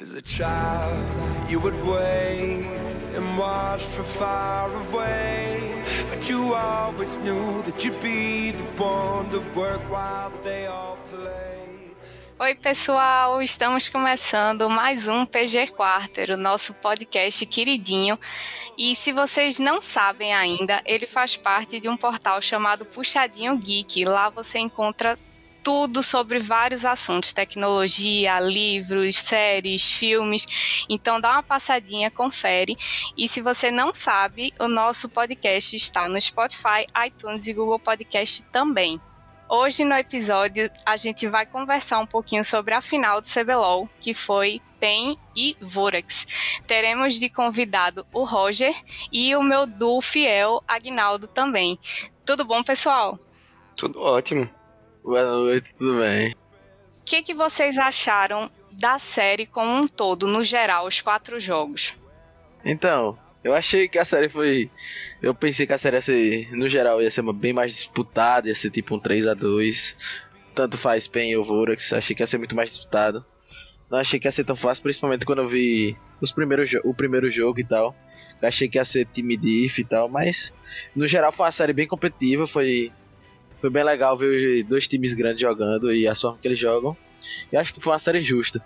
As a child, you would wait and watch from far away. But you always knew that you'd be the one to work while they all play. Oi, pessoal! Estamos começando mais um PG Quarter, o nosso podcast queridinho. E se vocês não sabem ainda, ele faz parte de um portal chamado Puxadinho Geek. Lá você encontra tudo sobre vários assuntos, tecnologia, livros, séries, filmes. Então dá uma passadinha, confere. E se você não sabe, o nosso podcast está no Spotify, iTunes e Google Podcast também. Hoje no episódio a gente vai conversar um pouquinho sobre a final do CBLOL, que foi PEN e Vorax. Teremos de convidado o Roger e o meu duo fiel, Agnaldo também. Tudo bom, pessoal? Tudo ótimo. Boa noite, tudo bem? O que, que vocês acharam da série como um todo, no geral, os quatro jogos? Então, eu achei que a série foi. Eu pensei que a série ia ser, no geral, ia ser bem mais disputada, ia ser tipo um 3 a 2 Tanto faz Pen ou Vorax, achei que ia ser muito mais disputado. Não achei que ia ser tão fácil, principalmente quando eu vi os primeiros o primeiro jogo e tal. Eu achei que ia ser time diff e tal, mas no geral foi uma série bem competitiva, foi foi bem legal ver dois times grandes jogando e a forma que eles jogam. E acho que foi uma série justa.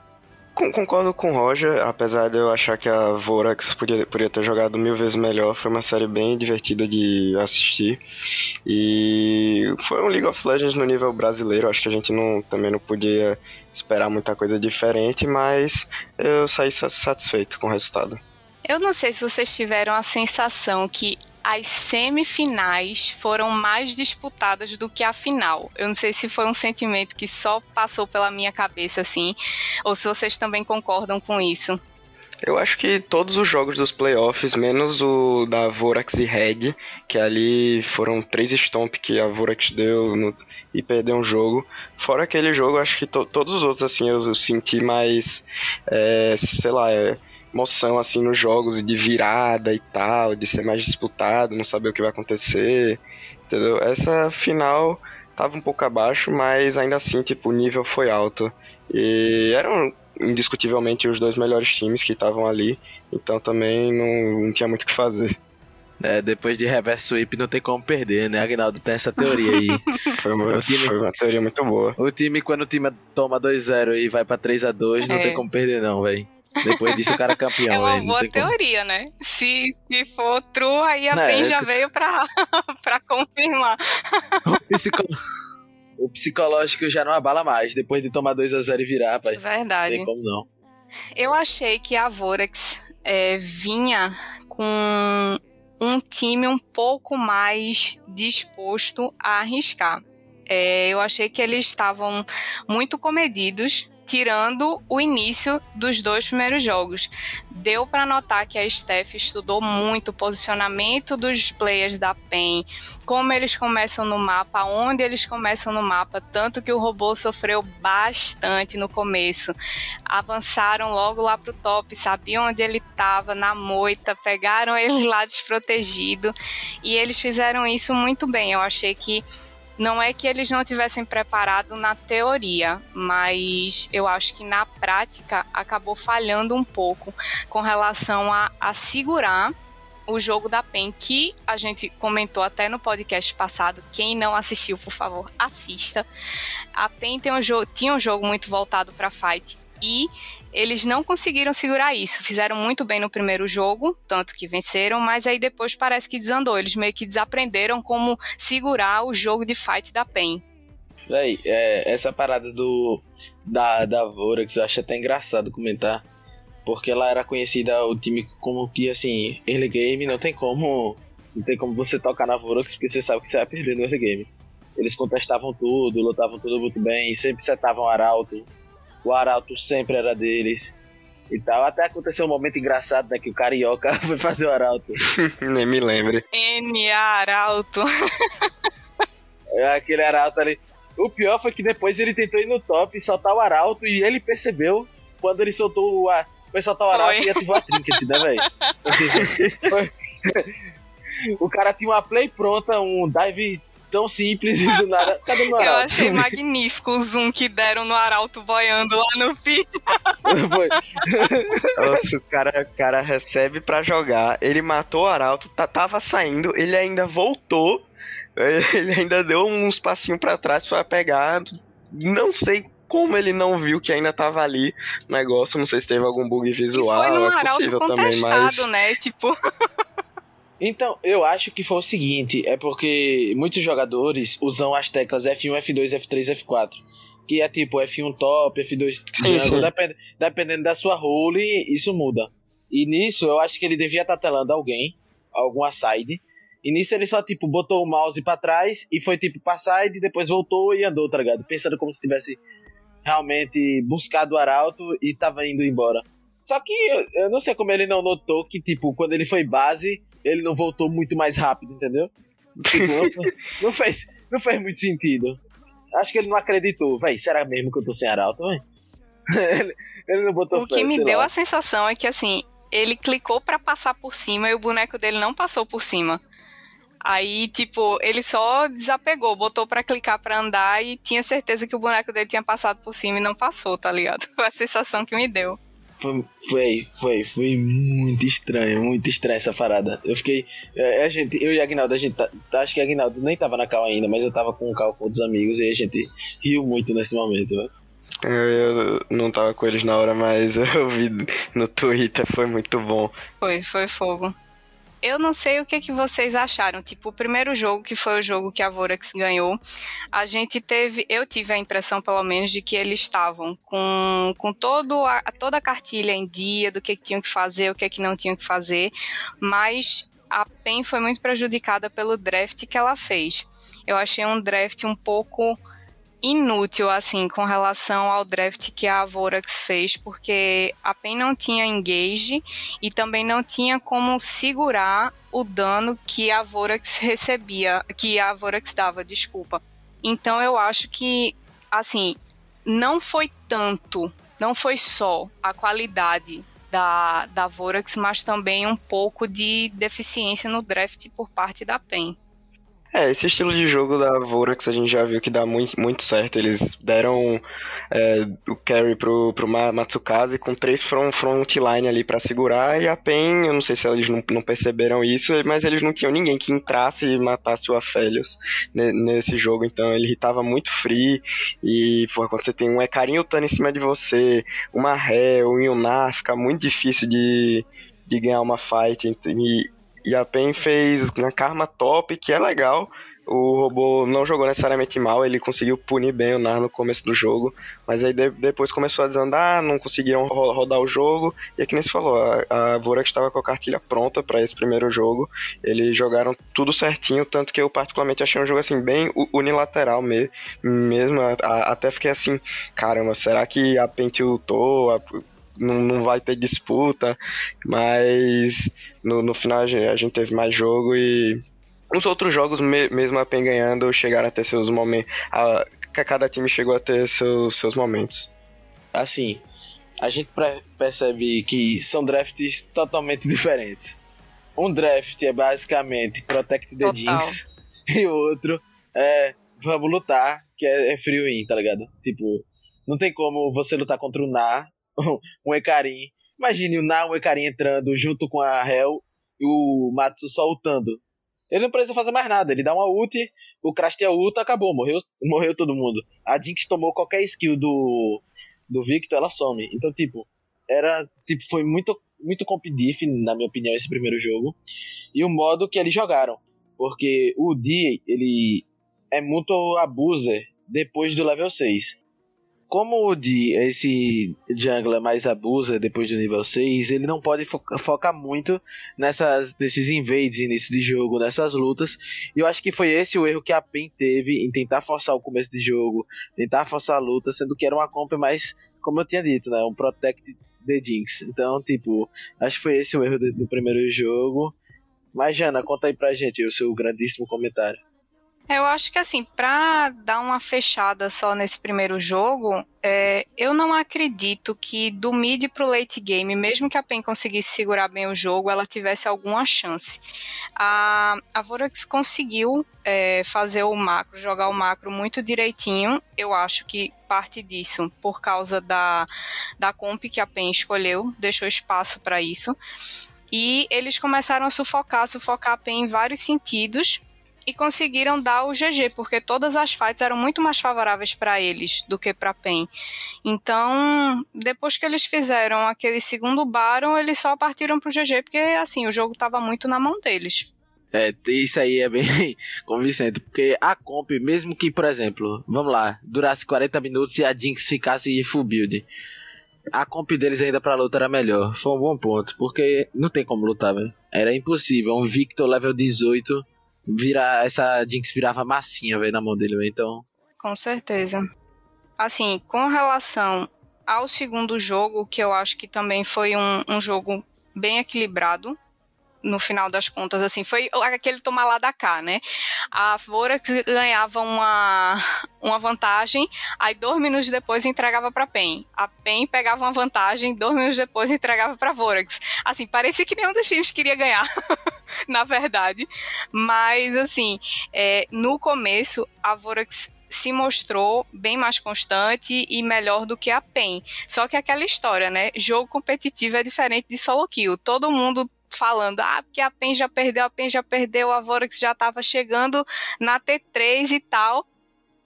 Concordo com o Roger, apesar de eu achar que a Vorax podia, podia ter jogado mil vezes melhor. Foi uma série bem divertida de assistir. E foi um League of Legends no nível brasileiro. Acho que a gente não, também não podia esperar muita coisa diferente, mas eu saí satisfeito com o resultado. Eu não sei se vocês tiveram a sensação que as semifinais foram mais disputadas do que a final. Eu não sei se foi um sentimento que só passou pela minha cabeça assim, ou se vocês também concordam com isso. Eu acho que todos os jogos dos playoffs, menos o da Vorax e Red, que ali foram três stomp que a Vorax deu no, e perdeu um jogo. Fora aquele jogo, acho que to, todos os outros, assim, eu senti mais, é, sei lá, é, emoção assim nos jogos de virada e tal, de ser mais disputado, não saber o que vai acontecer, entendeu? Essa final tava um pouco abaixo, mas ainda assim, tipo, o nível foi alto. E eram indiscutivelmente os dois melhores times que estavam ali, então também não, não tinha muito o que fazer. É, depois de reverse sweep não tem como perder, né? Agnaldo tem essa teoria aí. foi, uma, time, foi uma teoria muito boa. O time, quando o time toma 2-0 e vai pra 3x2, não é. tem como perder, não, velho. Depois disso o cara é campeão. É uma boa teoria, como. né? Se, se for true, aí a PEN é, já veio pra, pra confirmar. O, psico... o, psicológico já não abala mais, depois de tomar 2x0 e virar, pai. Verdade. Não tem como não. Eu achei que a Vorax é, vinha com um time um pouco mais disposto a arriscar. É, eu achei que eles estavam muito comedidos tirando o início dos dois primeiros jogos. Deu para notar que a Steph estudou muito o posicionamento dos players da PEN, como eles começam no mapa, onde eles começam no mapa, tanto que o robô sofreu bastante no começo. Avançaram logo lá pro top, sabiam onde ele estava, na moita, pegaram ele lá desprotegido e eles fizeram isso muito bem. Eu achei que não é que eles não tivessem preparado na teoria, mas eu acho que na prática acabou falhando um pouco com relação a, a segurar o jogo da PEN, que a gente comentou até no podcast passado. Quem não assistiu, por favor, assista. A PEN tem um jogo, tinha um jogo muito voltado para fight e eles não conseguiram segurar isso. Fizeram muito bem no primeiro jogo, tanto que venceram, mas aí depois parece que desandou. Eles meio que desaprenderam como segurar o jogo de fight da PEN. Véi, é, essa parada do da, da Vorax eu acho até engraçado comentar. Porque ela era conhecida o time como que assim, early game não tem como. Não tem como você tocar na Vorax porque você sabe que você vai perder no early game. Eles contestavam tudo, lutavam tudo muito bem, sempre setavam arauto o Arauto sempre era deles e tal. Até aconteceu um momento engraçado, né? Que o Carioca foi fazer o Arauto. Nem me lembre. N Arauto. é aquele Arauto ali. O pior foi que depois ele tentou ir no top e soltar o Arauto e ele percebeu quando ele soltou o. A... Foi soltar o Arauto foi. e ativou a Trinket, né, velho? o cara tinha uma play pronta, um dive tão simples e do nada. Cadê meu arauto? Eu achei magnífico o zoom que deram no arauto boiando lá no vídeo. Foi. Nossa, o cara, o cara recebe pra jogar, ele matou o arauto, tá, tava saindo, ele ainda voltou, ele ainda deu uns passinhos para trás para pegar. Não sei como ele não viu que ainda tava ali o negócio, não sei se teve algum bug visual, e foi no é possível também, mas né? Tipo Então, eu acho que foi o seguinte, é porque muitos jogadores usam as teclas F1, F2, F3, F4. Que é tipo F1 top, F2 jungle, depend, dependendo da sua role, isso muda. E nisso, eu acho que ele devia estar telando alguém, alguma side. E nisso ele só, tipo, botou o mouse para trás e foi, tipo, pra side, depois voltou e andou, tá ligado? Pensando como se tivesse realmente buscado o arauto e tava indo embora. Só que eu, eu, não sei como ele não notou que, tipo, quando ele foi base, ele não voltou muito mais rápido, entendeu? Tipo, não, não, fez, não fez muito sentido. Acho que ele não acreditou. Véi, será mesmo que eu tô sem arauto, véi? ele, ele não botou O que me deu lá. a sensação é que, assim, ele clicou para passar por cima e o boneco dele não passou por cima. Aí, tipo, ele só desapegou, botou para clicar para andar e tinha certeza que o boneco dele tinha passado por cima e não passou, tá ligado? Foi a sensação que me deu. Foi, foi, foi, foi muito estranho, muito estranho essa parada. Eu fiquei. É, a gente, eu e a Agnaldo, a gente. Tá, tá, acho que a Agnaldo nem tava na cal ainda, mas eu tava com o cal com outros amigos e a gente riu muito nesse momento, né? Eu, eu, não tava com eles na hora, mas eu vi no Twitter, foi muito bom. Foi, foi fogo eu não sei o que, que vocês acharam. Tipo, o primeiro jogo, que foi o jogo que a Vorax ganhou, a gente teve, eu tive a impressão, pelo menos, de que eles estavam com, com todo a, toda a cartilha em dia, do que, que tinham que fazer, o que, que não tinham que fazer, mas a PEN foi muito prejudicada pelo draft que ela fez. Eu achei um draft um pouco inútil, assim, com relação ao draft que a Vorax fez, porque a PEN não tinha engage e também não tinha como segurar o dano que a Vorax recebia, que a Vorax dava, desculpa. Então eu acho que, assim, não foi tanto, não foi só a qualidade da, da Vorax, mas também um pouco de deficiência no draft por parte da PEN. É, esse estilo de jogo da Vorax a gente já viu que dá muito, muito certo. Eles deram é, o carry pro, pro Matsukaze com três front, frontline ali para segurar e a PEN, eu não sei se eles não, não, perceberam isso, mas eles não tinham ninguém que entrasse e matasse o Aphelios nesse jogo, então ele irritava muito free e porra, quando você tem um Ekarin lutando em cima de você, uma Ré, um Yunar, fica muito difícil de, de ganhar uma fight e, e a PEN fez uma karma top, que é legal. O robô não jogou necessariamente mal, ele conseguiu punir bem o Nar no começo do jogo, mas aí de, depois começou a desandar, não conseguiram ro rodar o jogo, e é que nem se falou, a, a Vorax estava com a cartilha pronta para esse primeiro jogo, eles jogaram tudo certinho, tanto que eu particularmente achei um jogo assim, bem unilateral me mesmo, a, a, até fiquei assim, caramba, será que a PEN tiltou, não, não vai ter disputa, mas no, no final a gente, a gente teve mais jogo e os outros jogos, me, mesmo a PEN ganhando, chegaram a ter seus momentos. A, cada time chegou a ter seus, seus momentos. Assim, a gente percebe que são drafts totalmente diferentes. Um draft é basicamente Protect the Total. Jinx e o outro é Vamos lutar, que é, é free win, tá ligado? Tipo, não tem como você lutar contra o Na um Ekarim. Imagine o Na, um Ekarim entrando junto com a Hel e o Matsu soltando. Ele não precisa fazer mais nada, ele dá uma ult, o Crash tem a ult, acabou, morreu, morreu todo mundo. A Jinx tomou qualquer skill do, do Victor, ela some. Então, tipo, era, tipo, foi muito, muito competitif, na minha opinião, esse primeiro jogo. E o modo que eles jogaram. Porque o D, ele é muito abuser depois do level 6. Como o de esse jungler mais abusa depois do nível 6, ele não pode foca, focar muito nessas, nesses invades início de jogo, nessas lutas. E eu acho que foi esse o erro que a PEN teve em tentar forçar o começo de jogo, tentar forçar a luta, sendo que era uma comp mais, como eu tinha dito, né, um Protect the Jinx. Então, tipo, acho que foi esse o erro do, do primeiro jogo. Mas, Jana, conta aí pra gente o seu grandíssimo comentário. Eu acho que assim, para dar uma fechada só nesse primeiro jogo, é, eu não acredito que do mid pro late game, mesmo que a PEN conseguisse segurar bem o jogo, ela tivesse alguma chance. A, a Vorax conseguiu é, fazer o macro, jogar o macro muito direitinho. Eu acho que parte disso por causa da, da comp que a PEN escolheu, deixou espaço para isso. E eles começaram a sufocar, sufocar a PEN em vários sentidos e conseguiram dar o GG, porque todas as fights eram muito mais favoráveis para eles do que para PEN. Então, depois que eles fizeram aquele segundo Baron, eles só partiram pro GG, porque assim, o jogo estava muito na mão deles. É, isso aí é bem convincente, porque a comp, mesmo que, por exemplo, vamos lá, durasse 40 minutos e a Jinx ficasse full build, a comp deles ainda pra luta era melhor. Foi um bom ponto, porque não tem como lutar, velho. Era impossível. Um Victor level 18 virar essa Jinx virava massinha, velho, na mão dele, véio, então. Com certeza. Assim, com relação ao segundo jogo, que eu acho que também foi um, um jogo bem equilibrado, no final das contas, assim, foi aquele tomar lá da cá, né? A Vorax ganhava uma, uma vantagem, aí dois minutos depois entregava para PEN. A PEN pegava uma vantagem, dois minutos depois entregava para Vorax. Assim, parecia que nenhum dos times queria ganhar, na verdade. Mas, assim, é, no começo, a Vorax se mostrou bem mais constante e melhor do que a PEN. Só que aquela história, né? Jogo competitivo é diferente de solo kill. Todo mundo falando, ah, porque a PEN já perdeu, a PEN já perdeu, a Vorax já estava chegando na T3 e tal.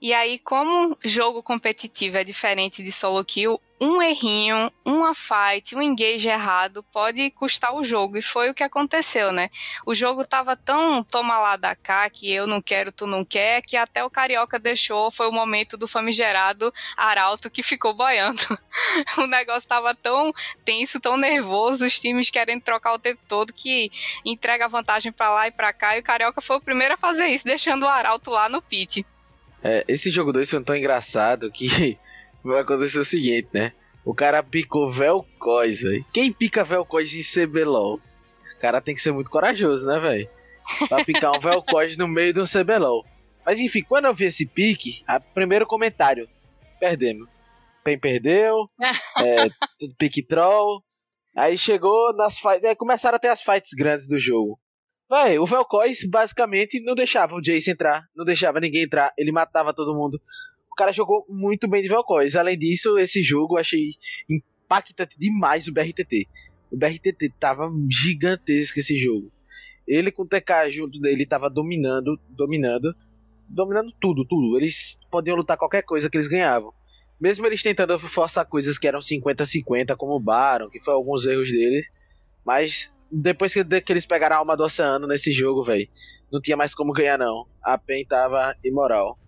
E aí, como jogo competitivo é diferente de solo kill, um errinho, uma fight, um engage errado pode custar o jogo. E foi o que aconteceu, né? O jogo tava tão toma lá da cá, que eu não quero, tu não quer, que até o Carioca deixou, foi o momento do famigerado Arauto que ficou boiando. o negócio tava tão tenso, tão nervoso, os times querendo trocar o tempo todo, que entrega vantagem para lá e para cá. E o Carioca foi o primeiro a fazer isso, deixando o Arauto lá no pit. É, esse jogo 2 foi tão engraçado que vai acontecer o seguinte, né? O cara picou Velcois, velho. Quem pica Velcois em CBLOL? O cara tem que ser muito corajoso, né, velho? Pra picar um Velcois no meio de um CBLOL. Mas enfim, quando eu vi esse pique, a primeiro comentário, perdemos. Quem perdeu, é, tudo pique troll. Aí chegou nas fights, aí começaram a ter as fights grandes do jogo. Véi, o Velcois basicamente não deixava o Jace entrar, não deixava ninguém entrar, ele matava todo mundo cara jogou muito bem de Velcois. Além disso, esse jogo eu achei impactante demais o BRTT. O BRTT tava gigantesco esse jogo. Ele com o TK junto dele tava dominando, dominando, dominando tudo, tudo. Eles podiam lutar qualquer coisa que eles ganhavam. Mesmo eles tentando forçar coisas que eram 50-50, como o Baron, que foi alguns erros deles. Mas depois que, que eles pegaram a alma do oceano nesse jogo, velho, não tinha mais como ganhar não. A PEN tava imoral.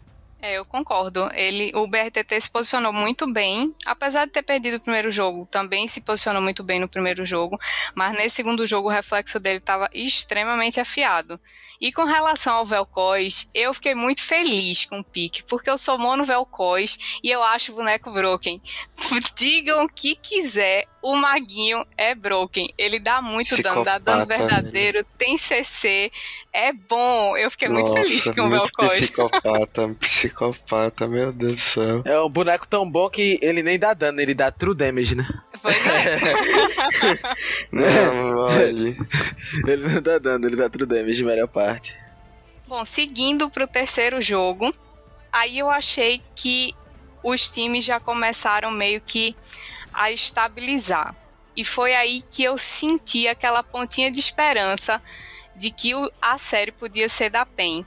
É, eu concordo. Ele, o BRTT se posicionou muito bem, apesar de ter perdido o primeiro jogo, também se posicionou muito bem no primeiro jogo, mas nesse segundo jogo o reflexo dele estava extremamente afiado. E com relação ao Velcois, eu fiquei muito feliz com o pique, porque eu sou mono Velcois e eu acho boneco broken. Digam o que quiser, o Maguinho é broken. Ele dá muito dano, dá dano verdadeiro, né? tem CC, é bom. Eu fiquei Nossa, muito feliz com o Velcois. Psicopata, psicopata, meu Deus do céu. É um boneco tão bom que ele nem dá dano, ele dá true damage, né? Pois é. não, olha. ele não dá dano, ele dá true damage, melhor parte. Bom, seguindo pro terceiro jogo, aí eu achei que os times já começaram meio que a estabilizar. E foi aí que eu senti aquela pontinha de esperança de que a série podia ser da PEN.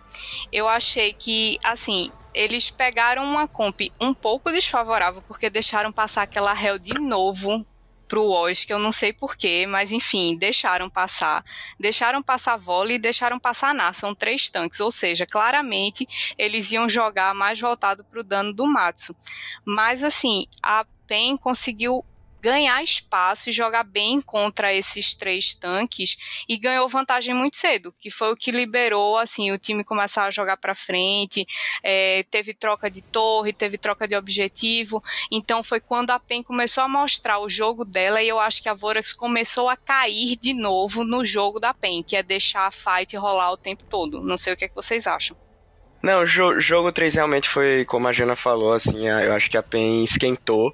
Eu achei que, assim, eles pegaram uma comp um pouco desfavorável, porque deixaram passar aquela réu de novo pro Oz, que eu não sei porquê, mas enfim, deixaram passar. Deixaram passar vôlei e deixaram passar Nar, são três tanques, ou seja, claramente eles iam jogar mais voltado pro dano do Matsu. Mas assim, a PEN conseguiu ganhar espaço e jogar bem contra esses três tanques e ganhou vantagem muito cedo, que foi o que liberou assim o time começar a jogar para frente, é, teve troca de torre, teve troca de objetivo, então foi quando a PEN começou a mostrar o jogo dela e eu acho que a Vorax começou a cair de novo no jogo da PEN, que é deixar a fight rolar o tempo todo. Não sei o que, é que vocês acham. Não, o jo jogo 3 realmente foi, como a Jana falou, assim, eu acho que a PEN esquentou.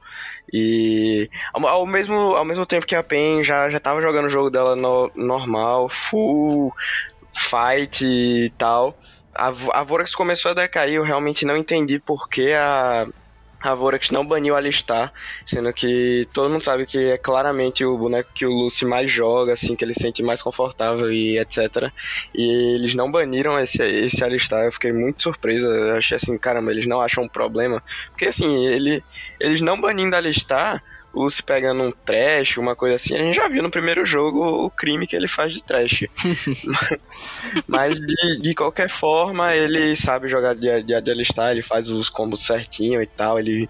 E ao, ao, mesmo, ao mesmo tempo que a PEN já, já tava jogando o jogo dela no, normal, full fight e tal, a, a Vorax começou a decair, eu realmente não entendi por que a, a Vorax não baniu Alistar, sendo que todo mundo sabe que é claramente o boneco que o Lucy mais joga, assim, que ele sente mais confortável e etc. E eles não baniram esse, esse Alistar, eu fiquei muito surpresa, eu achei assim, caramba, eles não acham um problema. Porque assim, ele, eles não banindo Alistar o se pegando um trash, uma coisa assim, a gente já viu no primeiro jogo o crime que ele faz de trash. Mas de, de, qualquer forma, ele sabe jogar de, de, de alistar, ele faz os combos certinho e tal, ele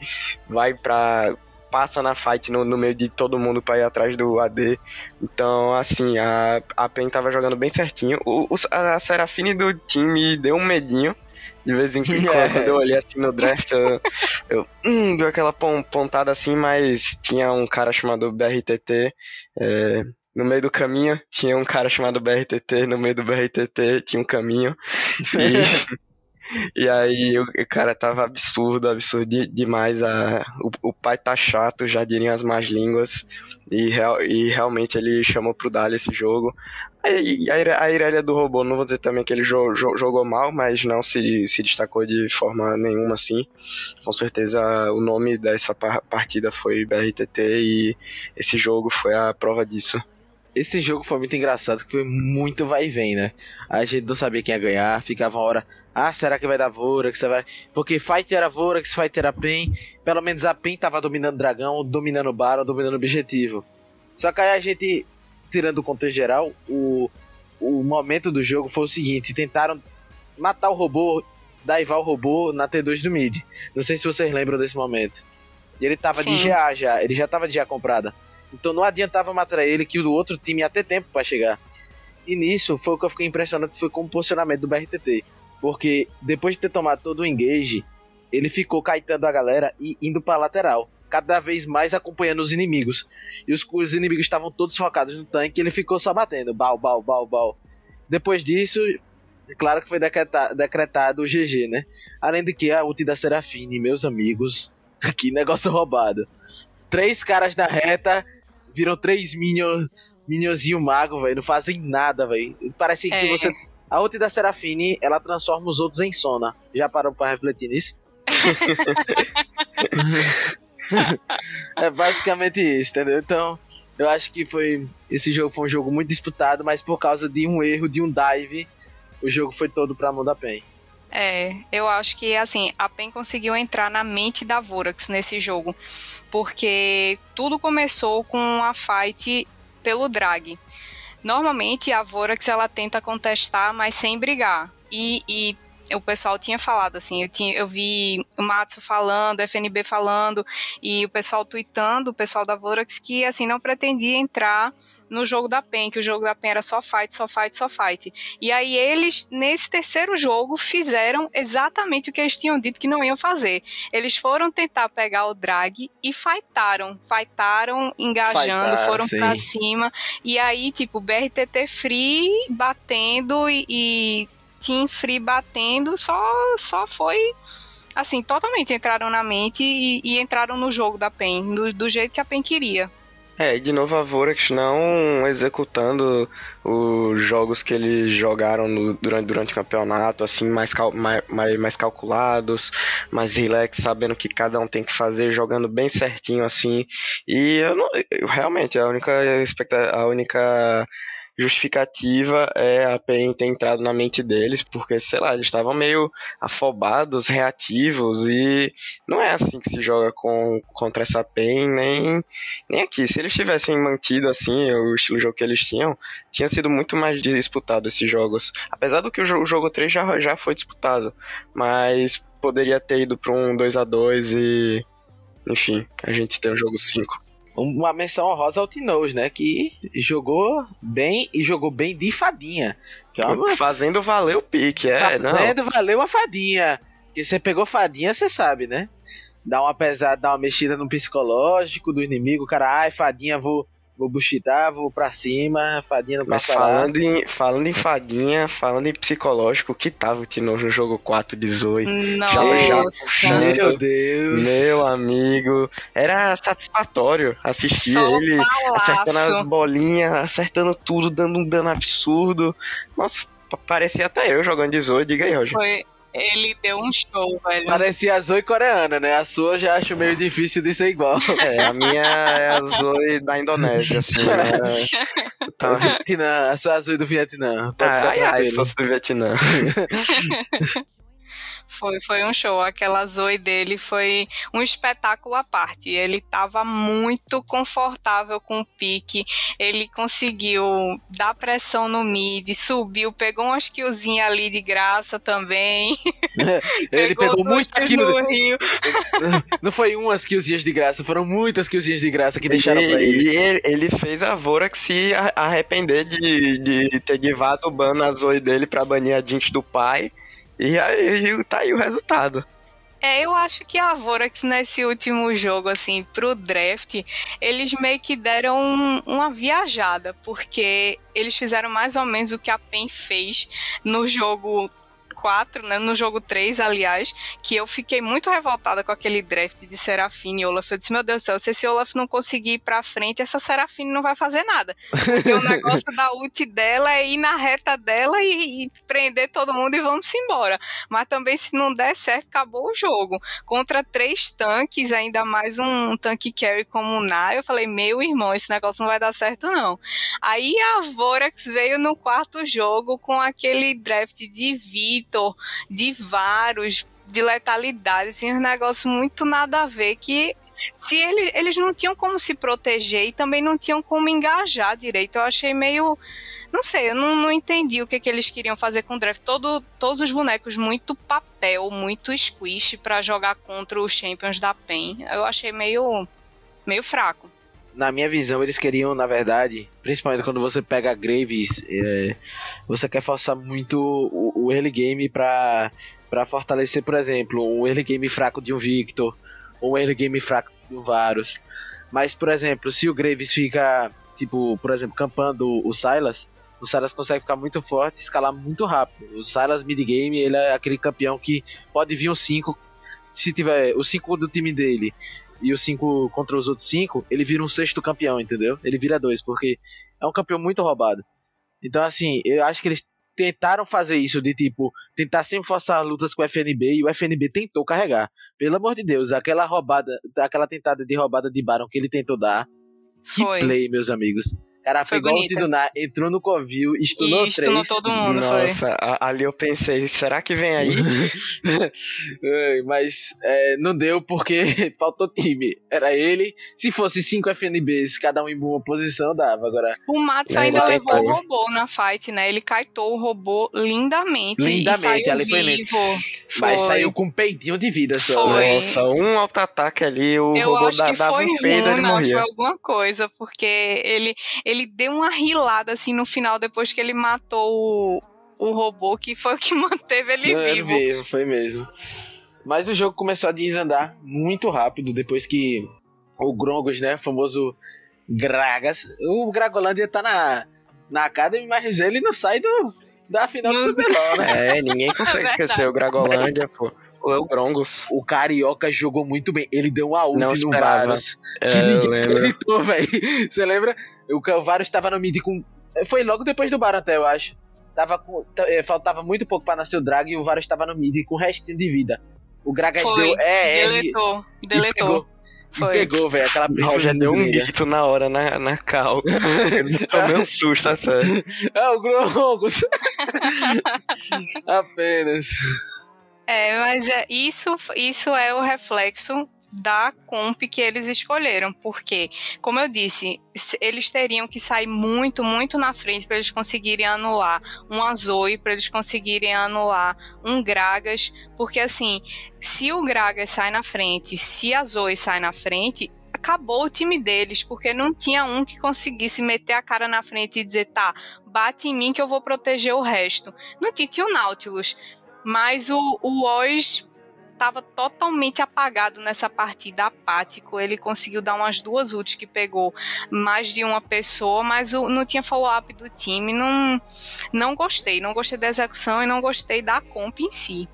vai pra. passa na fight no, no meio de todo mundo pra ir atrás do AD. Então, assim, a, a PEN tava jogando bem certinho. O, o a Serafine do time deu um medinho de vez em quando, é. quando eu olhei assim no draft, eu, eu hum, deu aquela pontada assim, mas tinha um cara chamado BRTT. É, no meio do caminho tinha um cara chamado BRTT, no meio do BRTT tinha um caminho. E, e aí o, cara tava absurdo, absurdo de, demais. A, o, o, pai tá chato, já diriam as más línguas. E, real, e realmente ele chamou pro Dali esse jogo. E a Irelia do robô, não vou dizer também que ele jo jo jogou mal, mas não se, se destacou de forma nenhuma assim. Com certeza o nome dessa partida foi BRTT e esse jogo foi a prova disso. Esse jogo foi muito engraçado, foi muito vai e vem, né? A gente não sabia quem ia ganhar, ficava uma hora, ah, será que vai dar Vorax? Vai... Porque Fight era Vorax, Fight era PEN, pelo menos a PEN tava dominando dragão, dominando Baron, dominando o objetivo. Só que aí a gente tirando o contexto geral, o, o momento do jogo foi o seguinte: tentaram matar o robô, daivar o robô na T2 do mid. Não sei se vocês lembram desse momento. E ele tava Sim. de GA já, ele já tava de GA comprada. Então não adiantava matar ele, que o outro time ia ter tempo para chegar. E nisso foi o que eu fiquei impressionado, foi com o posicionamento do BRTT. Porque depois de ter tomado todo o engage, ele ficou caetando a galera e indo pra lateral cada vez mais acompanhando os inimigos. E os, os inimigos estavam todos focados no tanque e ele ficou só batendo. Bal, bal, bal, bal. Depois disso, claro que foi decretado, decretado o GG, né? Além de que a ult da Serafine, meus amigos, que negócio roubado. Três caras na reta, viram três minions, minionzinho mago, velho. Não fazem nada, velho. Parece é. que você. A ult da Serafine, ela transforma os outros em Sona. Já parou pra refletir nisso? é basicamente isso, entendeu? Então, eu acho que foi. Esse jogo foi um jogo muito disputado, mas por causa de um erro, de um dive, o jogo foi todo pra mão da PEN. É, eu acho que assim, a PEN conseguiu entrar na mente da Vorax nesse jogo, porque tudo começou com a fight pelo drag. Normalmente a Vorax ela tenta contestar, mas sem brigar. E, e o pessoal tinha falado, assim, eu, tinha, eu vi o Matsu falando, o FNB falando, e o pessoal tweetando, o pessoal da Vorax, que, assim, não pretendia entrar no jogo da PEN, que o jogo da PEN era só fight, só fight, só fight. E aí eles, nesse terceiro jogo, fizeram exatamente o que eles tinham dito que não iam fazer. Eles foram tentar pegar o drag e fightaram, fightaram, engajando, Fightar, foram sim. pra cima, e aí, tipo, BRTT free, batendo e, e Team Free batendo, só, só foi assim, totalmente entraram na mente e, e entraram no jogo da PEN, do, do, jeito que a PEN queria. É, de novo a Vorax não executando os jogos que eles jogaram no, durante, durante o campeonato, assim, mais, cal, mais, mais, calculados, mais relax, sabendo que cada um tem que fazer, jogando bem certinho, assim. E eu, não, eu realmente, a única, a única justificativa é a PEN ter entrado na mente deles, porque, sei lá, eles estavam meio afobados, reativos, e não é assim que se joga com, contra essa PEN, nem, nem aqui. Se eles tivessem mantido, assim, o estilo de jogo que eles tinham, tinha sido muito mais disputado esses jogos. Apesar do que o jogo, o jogo 3 já, já foi disputado, mas poderia ter ido para um 2 a 2 e... Enfim, a gente tem o jogo 5 uma menção honrosa ao Tinoz, né? Que jogou bem e jogou bem de fadinha. É fazendo valer o pique, é. Fazendo não. valer a fadinha. Que você pegou fadinha, você sabe, né? Dá uma pesada, dá uma mexida no psicológico do inimigo, cara, ai, fadinha, vou, vou buchitar, vou pra cima, fadinha não Mas falando em, falando em fadinha, falando em psicológico, que tava o Tinojo no jogo 4 de Zoe? Nossa. Já, puxando. Meu Deus. Meu amigo, era satisfatório assistir Só ele falaço. acertando as bolinhas, acertando tudo, dando um dano absurdo. Nossa, pa- parecia até eu jogando de Zoe, diga aí, Roger. Foi, ele deu um show, velho. Parecia a Zoe coreana, né? A sua eu já acho meio difícil de ser igual. É, a minha é a Zoe da Indonésia, assim, né? Tá- Vietnã, a sua Zoe do Vietnã. Pode Ah, ai, ai, se fosse do Vietnã. Foi, foi um show. Aquela Zoe dele foi um espetáculo à parte. Ele tava muito confortável com o pique. Ele conseguiu dar pressão no mid, subiu, pegou umas killzinhas ali de graça também. Ele pegou duas muita kills kill. no Rio. Não foi umas killzinhas de graça, foram muitas killzinhas de graça que deixaram pra ele. E ele, ele fez a Vorax se arrepender de, de ter divado o ban na Zoe dele pra banir a Jinx do pai. E aí tá aí o resultado. É, eu acho que a Vorax nesse último jogo, assim, pro draft, eles meio que deram um- uma viajada, porque eles fizeram mais ou menos o que a PEN fez no jogo 4, né, no jogo 3, aliás, que eu fiquei muito revoltada com aquele draft de Serafine e Olaf. Eu disse, meu Deus do céu, se esse Olaf não conseguir ir pra frente, essa Serafine não vai fazer nada. Porque o negócio da ult dela é ir na reta dela e, e prender todo mundo e vamos embora. Mas também, se não der certo, acabou o jogo. Contra três tanques, ainda mais um tanque carry como o Na, eu falei, meu irmão, esse negócio não vai dar certo, não. Aí a Vorax veio no quarto jogo com aquele draft de De Varus, de letalidade, assim, um negócio muito nada a ver que se ele, eles não tinham como se proteger e também não tinham como engajar direito. Eu achei meio. Não sei, eu não, não entendi o que, que eles queriam fazer com o draft. Todo, todos os bonecos muito papel, muito squish pra jogar contra os champions da PEN. Eu achei meio, meio fraco. Na minha visão, eles queriam, na verdade, principalmente quando você pega Graves, é, você quer forçar muito o, o early game pra, pra fortalecer, por exemplo, um early game fraco de um Victor, ou um early game fraco de um Varus. Mas, por exemplo, se o Graves fica, tipo, por exemplo, campando o Silas, o Silas consegue ficar muito forte escalar muito rápido. O Silas mid game, ele é aquele campeão que pode vir um 5, se tiver o 5 do time dele e os 5 contra os outros 5, ele vira um sexto campeão, entendeu? Ele vira dois, porque é um campeão muito roubado. Então, assim, eu acho que eles tentaram fazer isso de tipo, tentar sempre forçar lutas com o FNB e o FNB tentou carregar. Pelo amor de Deus, aquela roubada, aquela tentada de roubada de Baron que ele tentou dar. Que Foi. play, meus amigos. Cara, Foi pegou o bonita. Tidunar, entrou no Covil, stunou E stunou três. todo mundo, foi. Nossa, a- ali eu pensei, será que vem aí? Mas é, não deu porque faltou time. Era ele. Se fosse 5 FNBs, cada um em uma posição, dava. Agora, O Matos ainda levou o robô na fight, né? Ele caitou o robô lindamente. Lindamente, e saiu ali foi lindo. vivo. mas Foi. saiu com um peitinho de vida só. Foi. né? Nossa, um auto-ataque ali, o Eu robô acho da, que dava foi um peido ele Runa, foi morria. alguma coisa, porque ele, ele deu uma rilada assim no final, depois que ele matou o, o robô, que foi o que manteve ele Não, ele vivo. vivo, foi mesmo. Mas o jogo começou a desandar muito rápido depois que o Grongos, né, famoso Gragas, o Gragolândia tá na, na Academy, mas ele não sai do, da final do CBLOL, né? É, ninguém consegue Verdade. esquecer o Gragolândia, pô. O El Grongos. O Carioca jogou muito bem. Ele deu uma ult Não no. Varus. É, Que eu ninguém acreditou, velho. Você lembra? O o Varus tava no mid com. Foi logo depois do Baron até, eu acho. Tava com... eh, Faltava muito pouco pra nascer o Drag e o Varus tava no mid com o restinho de vida. O Gragas Foi. deu. É, é. e- Deletou, e deletou. pegou, Foi. pegou, velho. Aquela O Roger deu um grito na hora na, na cal. Ele tomou um susto até. É o Grongos. Apenas. É, mas é, isso, isso é o reflexo da comp que eles escolheram, porque, como eu disse, se- eles teriam que sair muito, muito na frente para eles conseguirem anular um Azoi, para eles conseguirem anular um Gragas, porque assim, se o Gragas sai na frente, se a Zoe sai na frente, acabou o time deles, porque não tinha um que conseguisse meter a cara na frente e dizer, tá, bate em mim que eu vou proteger o resto. Não tinha, tinha o Nautilus, mas o, o Oz estava totalmente apagado nessa partida, apático. Ele conseguiu dar umas duas ults que pegou mais de uma pessoa, mas o, não tinha follow-up do time. Não, não gostei. Não gostei da execução e não gostei da comp em si.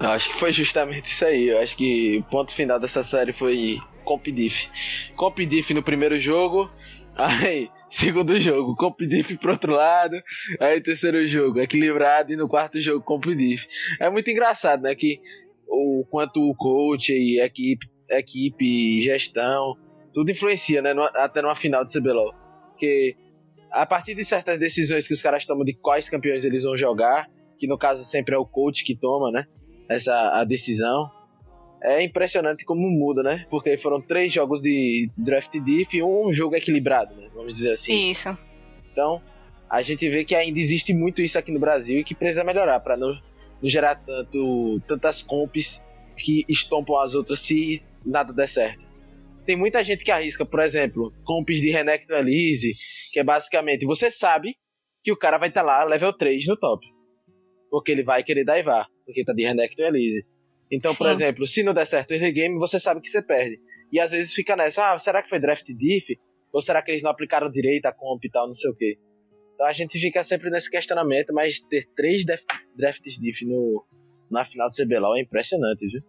Eu acho que foi justamente isso aí. Eu acho que o ponto final dessa série foi Comp Diff. Comp Diff no primeiro jogo, Aí, segundo jogo, Comp Diff pro outro lado. Aí, terceiro jogo, equilibrado. E no quarto jogo, Comp Diff. É muito engraçado, né? Que o quanto o coach e equipe, equipe gestão, tudo influencia, né? Até numa final de CBLOL. Porque a partir de certas decisões que os caras tomam de quais campeões eles vão jogar, que no caso sempre é o coach que toma, né? Essa a decisão é impressionante como muda, né? Porque foram três jogos de draft diff e um jogo equilibrado, né? Vamos dizer assim. Isso. Então, a gente vê que ainda existe muito isso aqui no Brasil e que precisa melhorar para não, não, gerar tanto, tantas comps que estompam as outras se nada der certo. Tem muita gente que arrisca, por exemplo, comps de Renekton Elise, que é basicamente você sabe que o cara vai estar tá lá level 3 no top. Porque ele vai querer daivar, porque tá de Renekton Elise. Então, Sim. por exemplo, se não der certo esse game, você sabe que você perde. E às vezes fica nessa, ah, será que foi draft diff? Ou será que eles não aplicaram direito a comp e tal, não sei o quê. Então a gente fica sempre nesse questionamento, mas ter três drafts diff no, na final do CBLOL é impressionante, viu?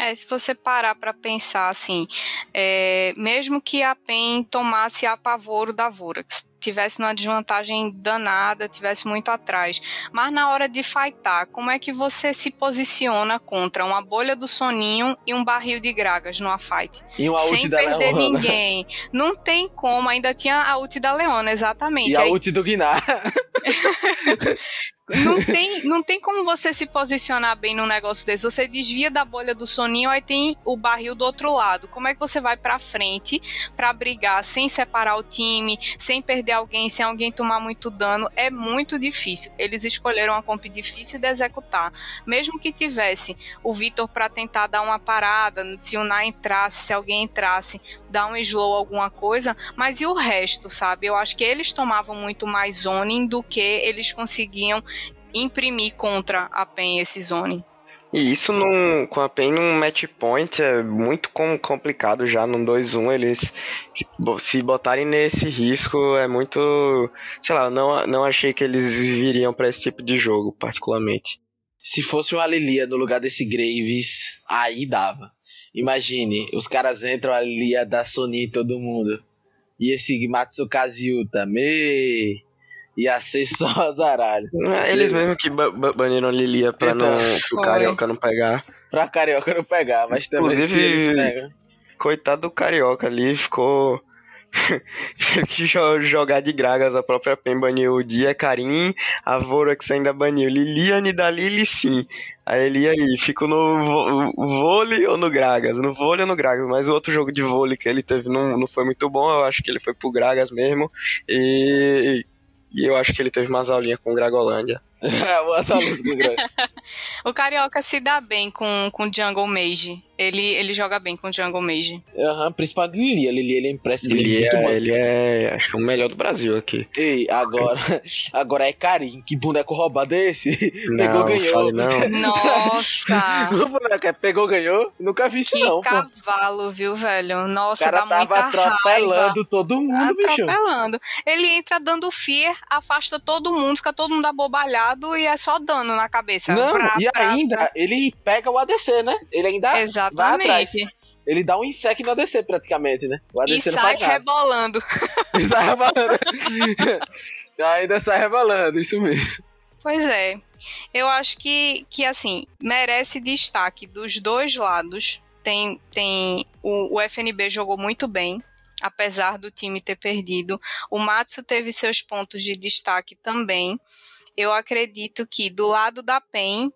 É, se você parar para pensar assim, é, mesmo que a PEN tomasse a pavoro da Vorax, tivesse numa desvantagem danada, tivesse muito atrás. Mas na hora de fightar, como é que você se posiciona contra uma bolha do soninho e um barril de gragas numa fight? Sem perder Leona. ninguém. Não tem como, ainda tinha a ult da Leona, exatamente. E a Aí... ult do Guinar. não tem, não tem como você se posicionar bem num negócio desse. Você desvia da bolha do soninho, aí tem o barril do outro lado. Como é que você vai para frente para brigar sem separar o time, sem perder alguém, sem alguém tomar muito dano? É muito difícil. Eles escolheram uma comp difícil de executar. Mesmo que tivesse o Vitor para tentar dar uma parada, se o Na entrasse, se alguém entrasse, dar um slow alguma coisa, mas e o resto, sabe? Eu acho que eles tomavam muito mais zoning do que eles conseguiam imprimir contra a PEN esse zone. E isso num, com a PEN num match point é muito complicado já no 2-1. Eles se botarem nesse risco é muito. Sei lá, não, não achei que eles viriam para esse tipo de jogo, particularmente. Se fosse uma Lilia no lugar desse Graves, aí dava. Imagine, os caras entram a Lilia da Sony todo mundo. E esse Matsukazi também ia ser só azaralho. Eles mesmo que baniram a Lilia pra então, não, pro Carioca não pegar. Pra Carioca não pegar, mas também Inclusive, eles pegam. Coitado do Carioca ali, ficou... Teve que jogar de gragas a própria PEN baniu o Dia Karim, a Vorax ainda baniu Liliane da Lili sim. Aí ele aí, fico no vôlei ou no Gragas? No vôlei ou no Gragas? Mas o outro jogo de vôlei que ele teve não, não foi muito bom, eu acho que ele foi pro Gragas mesmo. E e eu acho que ele teve umas aulinhas com o Gragolândia. o Carioca se dá bem com, com Jungle Mage. Ele, ele joga bem com Jungle Mage. Aham, uhum, principalmente Lili. A Lili ele é impressionante. Lili é, ele é, acho que é o melhor do Brasil aqui. Ei, agora, agora é Karim. Que boneco roubado é esse? Não, pegou, ganhou. Não. Nossa! o boneco é pegou, ganhou? Nunca vi isso que não. cavalo, pô. viu, velho? Nossa, o cara dá tava atropelando raiva. todo mundo, bicho. Atropelando. Ele entra dando fear, afasta todo mundo, fica todo mundo abobalhado e é só dano na cabeça. Não, pra, e pra, ainda pra... ele pega o ADC, né? Ele ainda Exatamente. vai atrás. Ele dá um insect no ADC praticamente, né? O ADC e sai rebolando. E sai rebolando. ainda sai rebolando, isso mesmo. Pois é. Eu acho que, que assim, merece destaque dos dois lados. Tem, tem o, o FNB jogou muito bem, apesar do time ter perdido. O Matsu teve seus pontos de destaque também eu acredito que do lado da PEN,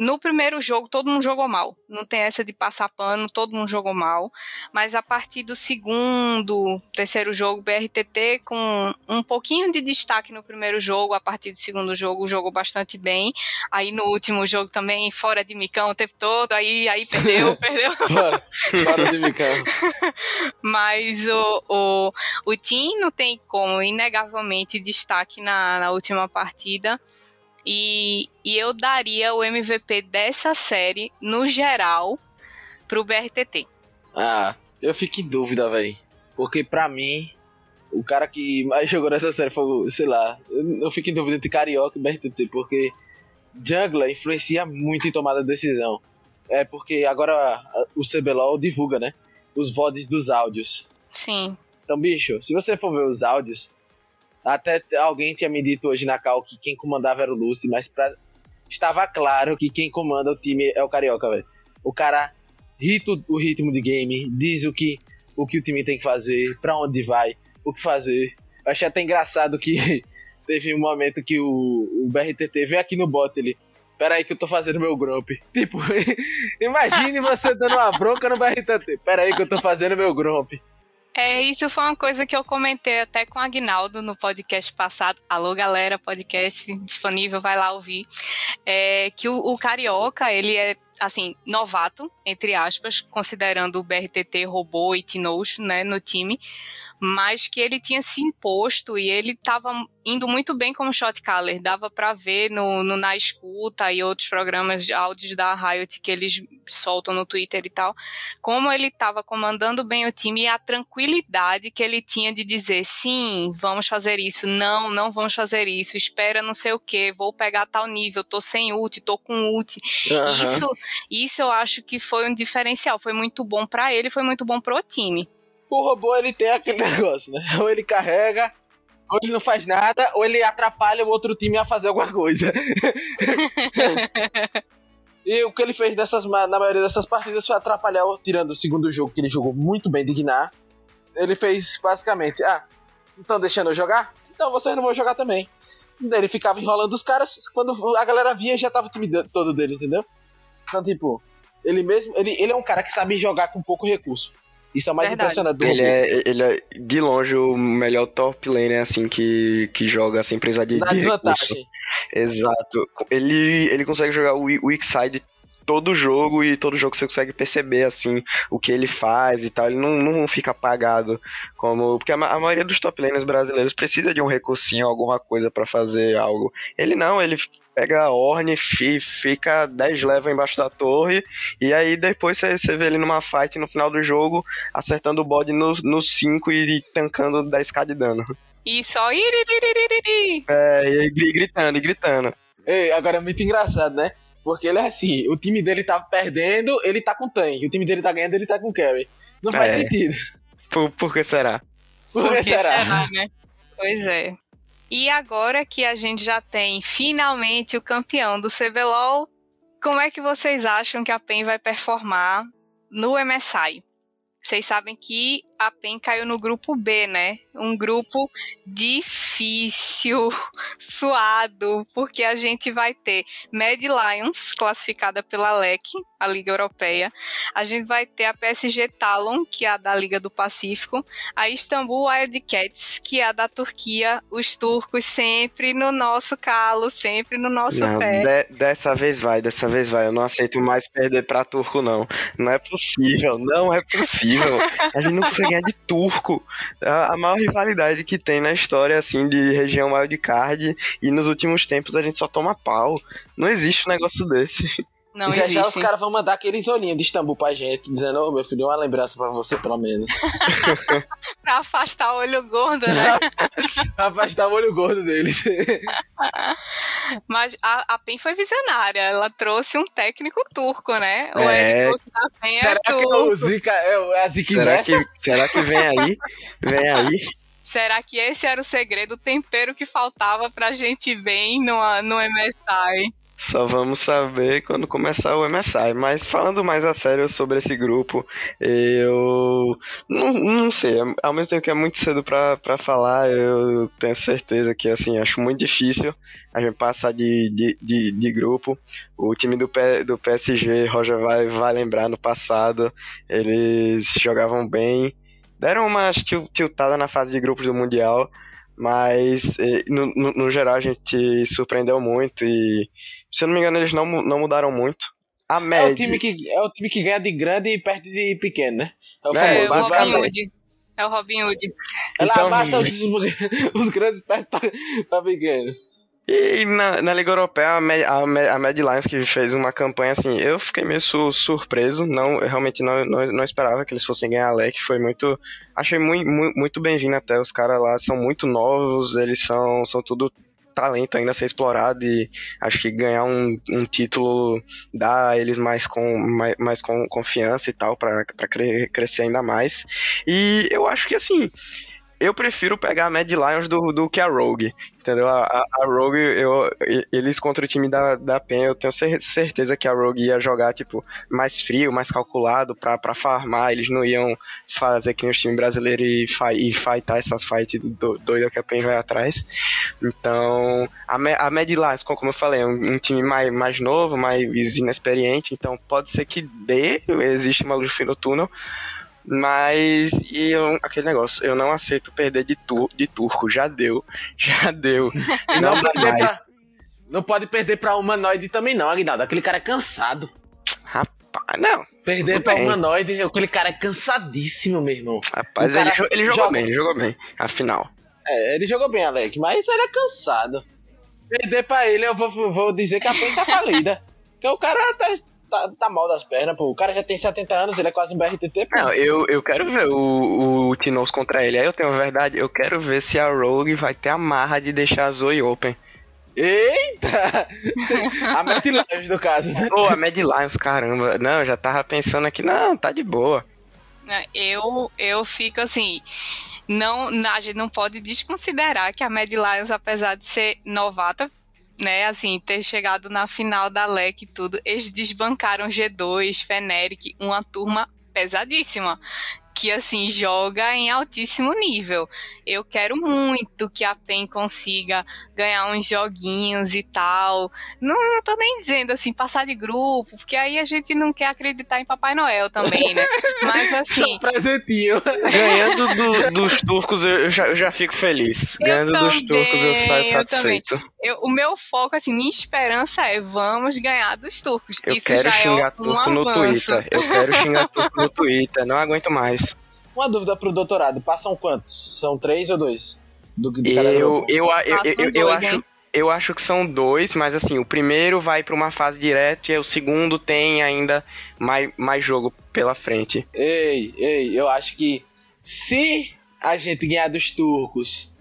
no primeiro jogo, todo mundo jogou mal. Não tem essa de passar pano, todo mundo jogou mal. Mas a partir do segundo, terceiro jogo, BRTT com um pouquinho de destaque no primeiro jogo, a partir do segundo jogo, jogou bastante bem. Aí no último jogo também, fora de micão o tempo todo, aí, aí perdeu, perdeu. fora, fora de micão. Mas o, o, o Team não tem como, inegavelmente, destaque na, na última partida. E, e eu daria o MVP dessa série, no geral, pro BRTT. Ah, eu fico em dúvida, velho. Porque pra mim, o cara que mais jogou nessa série foi, sei lá, eu fico em dúvida entre Carioca e BRTT, porque Jungler influencia muito em tomada de decisão. É porque agora o CBLOL divulga, né? Os VODs dos áudios. Sim. Então, bicho, se você for ver os áudios, até alguém tinha me dito hoje na cal que quem comandava era o Lucy, mas pra... estava claro que quem comanda o time é o Carioca, velho. O cara rita o ritmo de game, diz o que o, que o time tem que fazer, para onde vai, o que fazer. Eu achei até engraçado que teve um momento que o, o BRTT veio aqui no bot, ele. Pera aí que eu tô fazendo meu grump. Tipo, imagine você dando uma bronca no BRTT. Pera aí que eu tô fazendo meu grump. É, isso foi uma coisa que eu comentei até com o Agnaldo no podcast passado. Alô, galera, podcast disponível, vai lá ouvir. É, que o, o Carioca, ele é assim, novato, entre aspas, considerando o BRTT, Robô e Tinocho, né, no time mas que ele tinha se imposto e ele estava indo muito bem como shot caller. Dava para ver no, no, Na Escuta e outros programas de áudios da Riot que eles soltam no Twitter e tal, como ele estava comandando bem o time e a tranquilidade que ele tinha de dizer sim, vamos fazer isso, não, não vamos fazer isso, espera não sei o que, vou pegar tal nível, tô sem ult, tô com ult. Uhum. Isso, isso eu acho que foi um diferencial, foi muito bom para ele, foi muito bom pro time o robô ele tem aquele negócio, né? Ou ele carrega, ou ele não faz nada, ou ele atrapalha o outro time a fazer alguma coisa. e o que ele fez dessas, na maioria dessas partidas foi atrapalhar, tirando o segundo jogo, que ele jogou muito bem de Gnar. Ele fez basicamente: ah, estão deixando eu jogar? Então vocês não vão jogar também. Ele ficava enrolando os caras, quando a galera via já tava o time todo dele, entendeu? Então, tipo, ele mesmo, ele, ele é um cara que sabe jogar com pouco recurso. Isso é o mais Verdade. impressionante ele é, ele é, de longe, o melhor top laner, assim, que, que joga sem precisar de, Na de desvantagem. Exato. Ele, ele consegue jogar o weak side todo jogo e todo jogo você consegue perceber assim o que ele faz e tal. Ele não, não fica apagado como porque a, a maioria dos top laners brasileiros precisa de um recursinho, alguma coisa para fazer algo. Ele não, ele pega a Orne, fica 10 levels embaixo da torre, e aí depois você vê ele numa fight no final do jogo, acertando o bode no 5 e tancando 10k de dano. E só É, e gritando, e gritando. Ei, agora é muito engraçado, né? Porque ele é assim, o time dele tá perdendo, ele tá com tank. O time dele tá ganhando, ele tá com carry. Não faz é. sentido. Por, por que será? Por, por que será? será né? Pois é. E agora que a gente já tem finalmente o campeão do CBLOL, como é que vocês acham que a PEN vai performar no MSI? Vocês sabem que a PEN caiu no grupo B, né? Um grupo difícil, suado, porque a gente vai ter Mad Lions, classificada pela LEC, a Liga Europeia. A gente vai ter a PSG Talon, que é a da Liga do Pacífico. A Istanbul Wildcats, que é a da Turquia. Os turcos sempre no nosso calo, sempre no nosso não, pé. De, dessa vez vai, dessa vez vai. Eu não aceito mais perder pra turco, não. Não é possível, não é possível. A gente não consegue ganhar de turco. A, a, maior rivalidade que tem na história, assim, de região wildcard, e nos últimos tempos a gente só toma pau. Não existe um negócio desse. Não já existe. já os caras vão mandar aqueles olhinhos de Istambul pra gente, dizendo, ô oh, meu filho, uma lembrança pra você, pelo menos. pra afastar o olho gordo, né? pra afastar o olho gordo deles. Mas a, a PEN foi visionária, ela trouxe um técnico turco, né? O é... Eric da PEN é será turco. Que o Zika é a Zika será que, será que vem aí? Vem aí? Será que esse era o segredo, o tempero que faltava pra gente bem no, no MSI? Só vamos saber quando começar o MSI. Mas falando mais a sério sobre esse grupo, eu não, não sei. Ao mesmo tempo que é muito cedo para falar, eu tenho certeza que assim acho muito difícil a gente passar de, de, de, de grupo. O time do, P, do PSG, Roger vai, vai lembrar no passado, eles jogavam bem, deram uma tiltada na fase de grupos do Mundial. Mas eh, no, no, no geral a gente surpreendeu muito e se eu não me engano, eles não, não mudaram muito. A média. É o, time que, é o time que ganha de grande e perde de pequeno, né? É o, é, famoso, é o Robin Hood. É o Robin Hood. Ela então, amassa os, os grandes perde pra, pra pequeno. E na, na Liga Europeia, a Mad, a, Mad, a Mad Lions que fez uma campanha assim, eu fiquei meio su, surpreso, não, eu realmente não, não, não, esperava que eles fossem ganhar a LEC, foi muito, achei muito, muito, muito bem-vindo até, os caras lá são muito novos, eles são, são tudo talento ainda a ser explorado e acho que ganhar um, um título dá a eles mais, com, mais, mais com confiança e tal para crescer ainda mais. E eu acho que assim, eu prefiro pegar a Mad Lions do, do que a Rogue, entendeu? A, a, Rogue, eu, eles contra o time da, da PEN, eu tenho certeza que a Rogue ia jogar, tipo, mais frio, mais calculado pra, pra farmar, eles não iam fazer que nem os times e, e fightar essas fights do, doidas que a PEN vai atrás. Então, a, a Mad Lions, como eu falei, é um, um, time mais, mais novo, mais inexperiente, então pode ser que dê, existe uma luz no túnel, mas e eu, aquele negócio, eu não aceito perder de, tur, de turco. Já deu. Já deu. não, não dá mais. Pra, não pode perder pra humanoide também, não, Aguinaldo. Aquele cara é cansado. Rapaz, não. Perder pra bem. humanoide, aquele cara é cansadíssimo, meu irmão. Rapaz, ele, ele, jogou joga... bem, ele jogou bem. Afinal. É, ele jogou bem, Alec, mas é cansado. Perder pra ele, eu vou, vou dizer que a frente tá falida. Porque o cara tá, tá, tá, mal das pernas, pô. O cara já tem 70 anos, ele é quase um BRTT, pô. Não, eu, eu quero ver o, o Tinoz contra ele. Aí eu tenho a verdade, eu quero ver se a Rogue vai ter a marra de deixar a Zoe open. Eita! a Mad Lions, no caso, né? Pô, a Mad Lions, caramba. Não, eu já tava pensando aqui, não, tá de boa. É, eu, eu fico assim. Não, a gente não pode desconsiderar que a Mad Lions, apesar de ser novata, né, assim, ter chegado na final da LEC e tudo, eles desbancaram G2, Feneric, uma turma pesadíssima que assim joga em altíssimo nível. Eu quero muito que a PEN consiga ganhar uns joguinhos e tal. Não, não tô nem dizendo assim passar de grupo, porque aí a gente não quer acreditar em Papai Noel também, né? Mas assim, presentinho. Ganhando do, dos turcos eu já, eu já fico feliz. Ganhando dos turcos eu saio satisfeito. Eu, o meu foco, assim, minha esperança é vamos ganhar dos turcos. Eu Isso quero já xingar é um turco no Twitter. Eu quero xingar turco no Twitter. Não aguento mais. Uma dúvida pro doutorado, passam quantos? São três ou dois? Do, cada eu, eu, eu, eu, eu, acho, eu acho que são dois, mas assim, o primeiro vai para uma fase direta e o segundo tem ainda mais, mais jogo pela frente. Ei, ei, eu acho que se a gente ganhar dos turcos,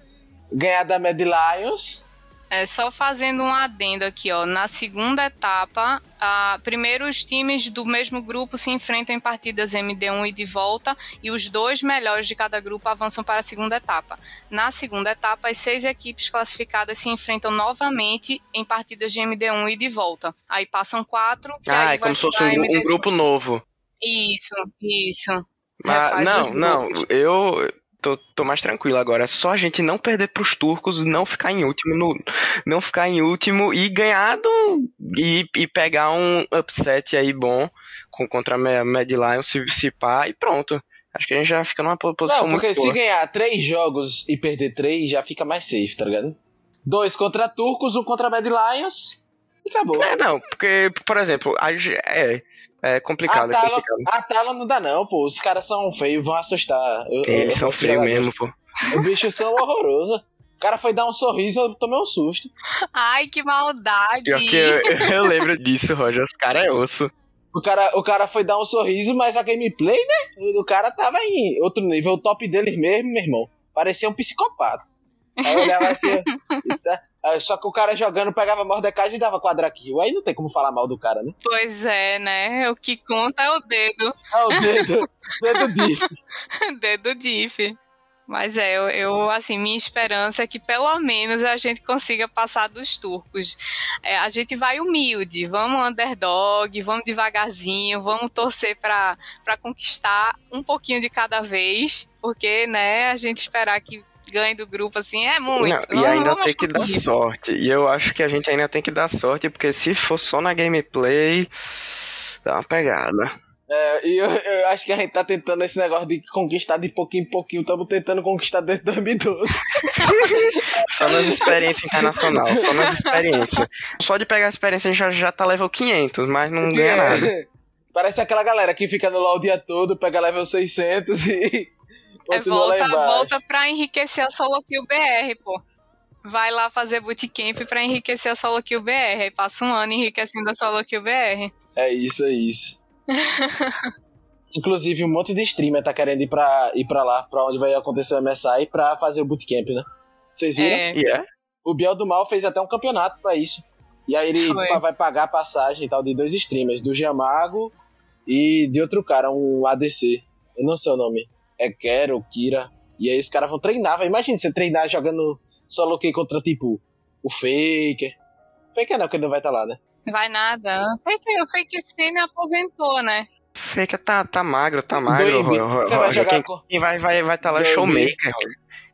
ganhar da Mad Lions, é, só fazendo um adendo aqui, ó. Na segunda etapa, a, primeiro os times do mesmo grupo se enfrentam em partidas MD1 e de volta, e os dois melhores de cada grupo avançam para a segunda etapa. Na segunda etapa, as seis equipes classificadas se enfrentam novamente em partidas de MD1 e de volta. Aí passam quatro. Que ah, aí é como se fosse um, um grupo novo. Isso, isso. Ah, não, não, eu, tô, tô mais tranquilo agora. É só a gente não perder pros turcos, não ficar em último, no, não ficar em último e ganhar do, e, e pegar um upset aí bom com, contra a Mad Lions, se, se pá, e pronto. Acho que a gente já fica numa posição não, porque muito se boa. ganhar três jogos e perder três, já fica mais safe, tá ligado? Dois contra turcos, um contra Mad Lions e acabou. É, não, porque, por exemplo, a, é, é complicado, a Tala, é complicado. A Tala não dá não, pô. Os caras são feios, vão assustar. Eu, Eles eu, são feios mesmo, pô. Os bichos são horrorosos. O cara foi dar um sorriso, eu tomei um susto. Ai, que maldade. Pior que eu, eu lembro disso, Roger. Os caras é osso. O cara, o cara foi dar um sorriso, mas a gameplay, né? O cara tava em outro nível. O top deles mesmo, meu irmão. Parecia um psicopata. Aí eu olhava assim. tá, só que o cara jogando pegava Mordecai e dava quadra kill. Aí não tem como falar mal do cara, né? Pois é, né? O que conta é o dedo. É o dedo. dedo diff. dedo diff. Mas é, eu, eu, assim, minha esperança é que pelo menos a gente consiga passar dos turcos. É, a gente vai humilde, vamos underdog, vamos devagarzinho, vamos torcer para conquistar um pouquinho de cada vez, porque, né, a gente esperar que ganhe do grupo, assim, é muito. Não, e ainda tem que dar sorte. E eu acho que a gente ainda tem que dar sorte, porque se for só na gameplay, dá uma pegada. É, e eu, eu, acho que a gente tá tentando esse negócio de conquistar de pouquinho em pouquinho. Estamos tentando conquistar desde 2012. só nas experiências internacionais, só nas experiências. Só de pegar a experiência a gente já, já tá level 500, mas não ganha nada. Parece aquela galera que fica no LoL o dia todo, pega level 600 e é, volta, volta pra enriquecer a solo kill BR, pô. vai lá fazer bootcamp pra enriquecer a Solo Kill BR. Aí passa um ano enriquecendo a Solo Kill BR. É isso, é isso. Inclusive, um monte de streamer tá querendo ir pra, ir pra lá, pra onde vai acontecer o MSI, pra fazer o bootcamp, né? Vocês viram? É, Yeah. O Biel do Mal fez até um campeonato pra isso. E aí ele Foi. vai pagar a passagem e tal de dois streamers, do Giamago e de outro cara, um ADC. Eu não sei o nome. É Kero, ou Kira. E aí os caras vão treinar. vai. Imagina você treinar jogando solo que contra, tipo, o Faker. Faker não, porque ele não vai estar lá, né? vai nada. Fake, o Fake C me aposentou, né? Fake tá, tá magro, tá Do magro. Você vai jogar Quem, com... quem vai vai vai tá lá Do showmaker.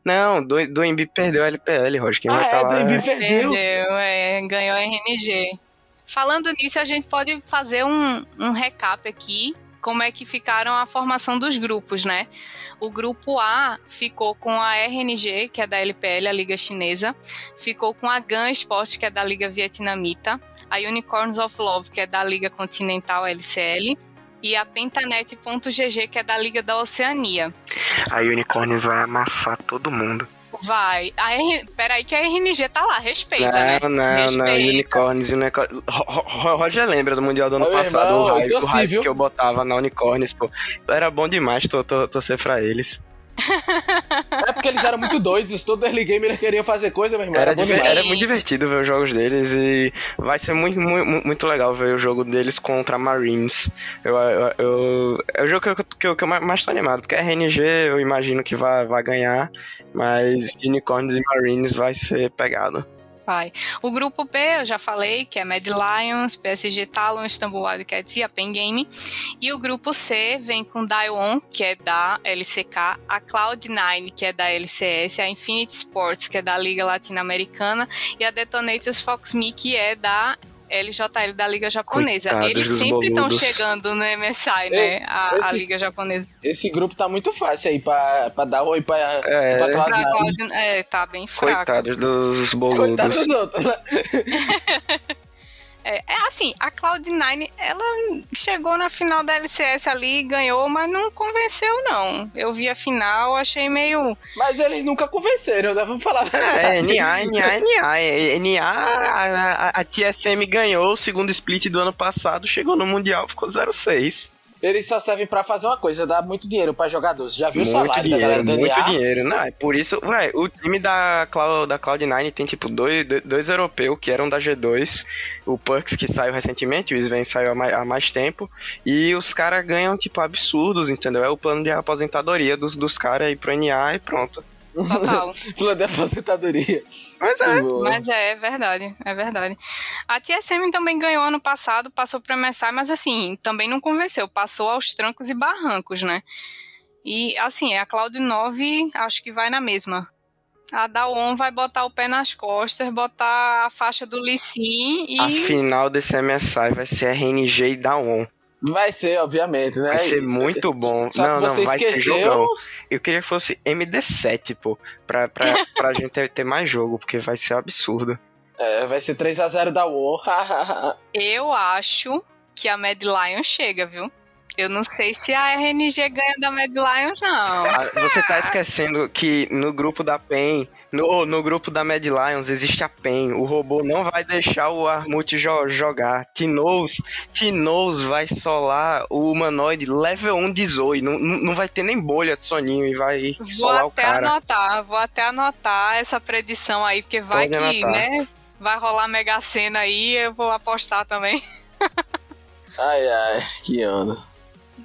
Não, do, do Embi perdeu a LPL, Roger. Quem vai Ah, tá é, lá do Envy é- perdeu. Perdeu, é, ganhou a RNG. Falando nisso, a gente pode fazer um, um recap aqui. Como é que ficaram a formação dos grupos, né? O grupo A ficou com a RNG, que é da LPL, a Liga Chinesa. Ficou com a GAN Sport, que é da Liga Vietnamita. A Unicorns of Love, que é da Liga Continental LCL. E a Pentanet.gg, que é da Liga da Oceania. A Unicorns vai amassar todo mundo. Vai. A R... Peraí que a RNG tá lá, respeita, né? Não, não, não. Ro- Ro- Roger lembra do Mundial do ano meu passado, irmão, o hype, o hype viu? que eu botava na Unicorns, pô. Era bom demais to- to- torcer pra eles. É porque eles eram muito doidos. Todo early game eles queriam fazer coisa, meu irmão. Era, Era, era muito divertido ver os jogos deles e vai ser muito, muito, muito legal ver o jogo deles contra Marines. Eu, eu, eu- é o jogo que eu, que, eu, que eu mais tô animado, porque a RNG eu imagino que vai, vai ganhar, mas Unicorns e Marines vai ser pegado. Vai. O grupo B, eu já falei, que é Mad Lions, PSG Talon, Istanbul Wildcats e a Pen Game. E o grupo C vem com Daiwon, que é da LCK, a Cloud9, que é da LCS, a Infinity Sports, que é da Liga Latino-Americana, e a Detonators Fox Me, que é da LJL da Liga Japonesa. Coitados Eles sempre estão chegando no MSI, né? A, a esse- Liga Japonesa. Esse grupo tá muito fácil aí pra, pra dar oi pra, É, pra Pra Cloud9. Cloud- é, tá bem fraco. coitados dos boludos. dos outros, né? É, é assim, a Cloud9, ela chegou na final da LCS ali, ganhou, mas não convenceu, não. Eu vi a final, achei meio. Mas eles nunca convenceram, né? Vamos falar. É. NA, NA, NA. NA, a, a, a TSM ganhou o segundo split do ano passado, chegou no Mundial, ficou 0-6. Eles só servem pra fazer uma coisa, dar muito dinheiro pra jogadores. Já viu o Muito salário da galera dinheiro, do muito NA? dinheiro. Não, é por isso, ué, o time da, Cloud, da Cloud9 tem tipo dois, dois- dois europeus que eram da G2, o Perks que saiu recentemente, o Sven saiu há mais, há mais tempo, e os caras ganham tipo absurdos, entendeu? É o plano de aposentadoria dos, dos caras aí pro NA e pronto. Total. Plano de aposentadoria. Mas é, mas é, é verdade, é verdade. A TSM também ganhou ano passado, passou pro MSI, mas assim, também não convenceu. Passou aos trancos e barrancos, né? E assim, a Cloud9 acho que vai na mesma. A Daon vai botar o pé nas costas, botar a faixa do Lee Sin e. a final desse MSI vai ser RNG e Daon. Vai ser, obviamente, né? Vai ser muito bom. Só não, que não, você vai ser esqueceu. jogão. Eu queria que fosse MD7, pô, pra, pra, pra gente ter, mais jogo, porque vai ser absurdo. É, vai ser 3x0 da War. Eu acho que a Mad Lion chega, viu? Eu não sei se a RNG ganha da Mad Lion, não. Ah, Você tá esquecendo que no grupo da PEN, no, no grupo da Mad Lions, existe a PEN. O robô não vai deixar o Armut jo- jogar. Tinoz, Tinoz vai solar o humanoide level 1 de Zoe. Não, não vai ter nem bolha de soninho e vai Vou solar o até cara. anotar, vou até anotar essa predição aí, porque vai Pode que, anotar. né? Vai rolar Mega Sena aí, eu vou apostar também. Ai, ai, que ano.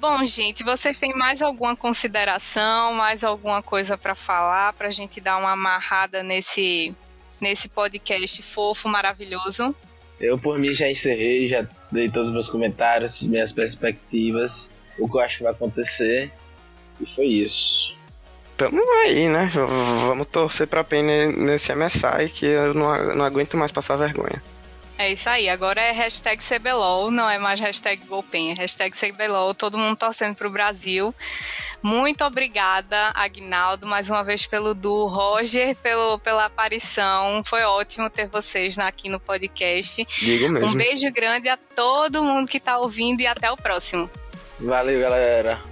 Bom, gente, vocês têm mais alguma consideração, mais alguma coisa pra falar, pra gente dar uma amarrada nesse, nesse podcast fofo, maravilhoso? Eu, por mim, já encerrei, já dei todos os meus comentários, minhas perspectivas, o que eu acho que vai acontecer. E foi isso. Tamo aí, né? V- Vamos torcer pra PEN ne- nesse MSI que eu não, a- não aguento mais passar vergonha. É isso aí, agora é hashtag CBLOL, não é mais hashtag Golpen, é hashtag CBLOL, todo mundo torcendo pro Brasil. Muito obrigada, Agnaldo, mais uma vez pelo Du, Roger, pelo, pela aparição. Foi ótimo ter vocês aqui no podcast. Digo mesmo. Um beijo grande a todo mundo que tá ouvindo e até o próximo. Valeu, galera.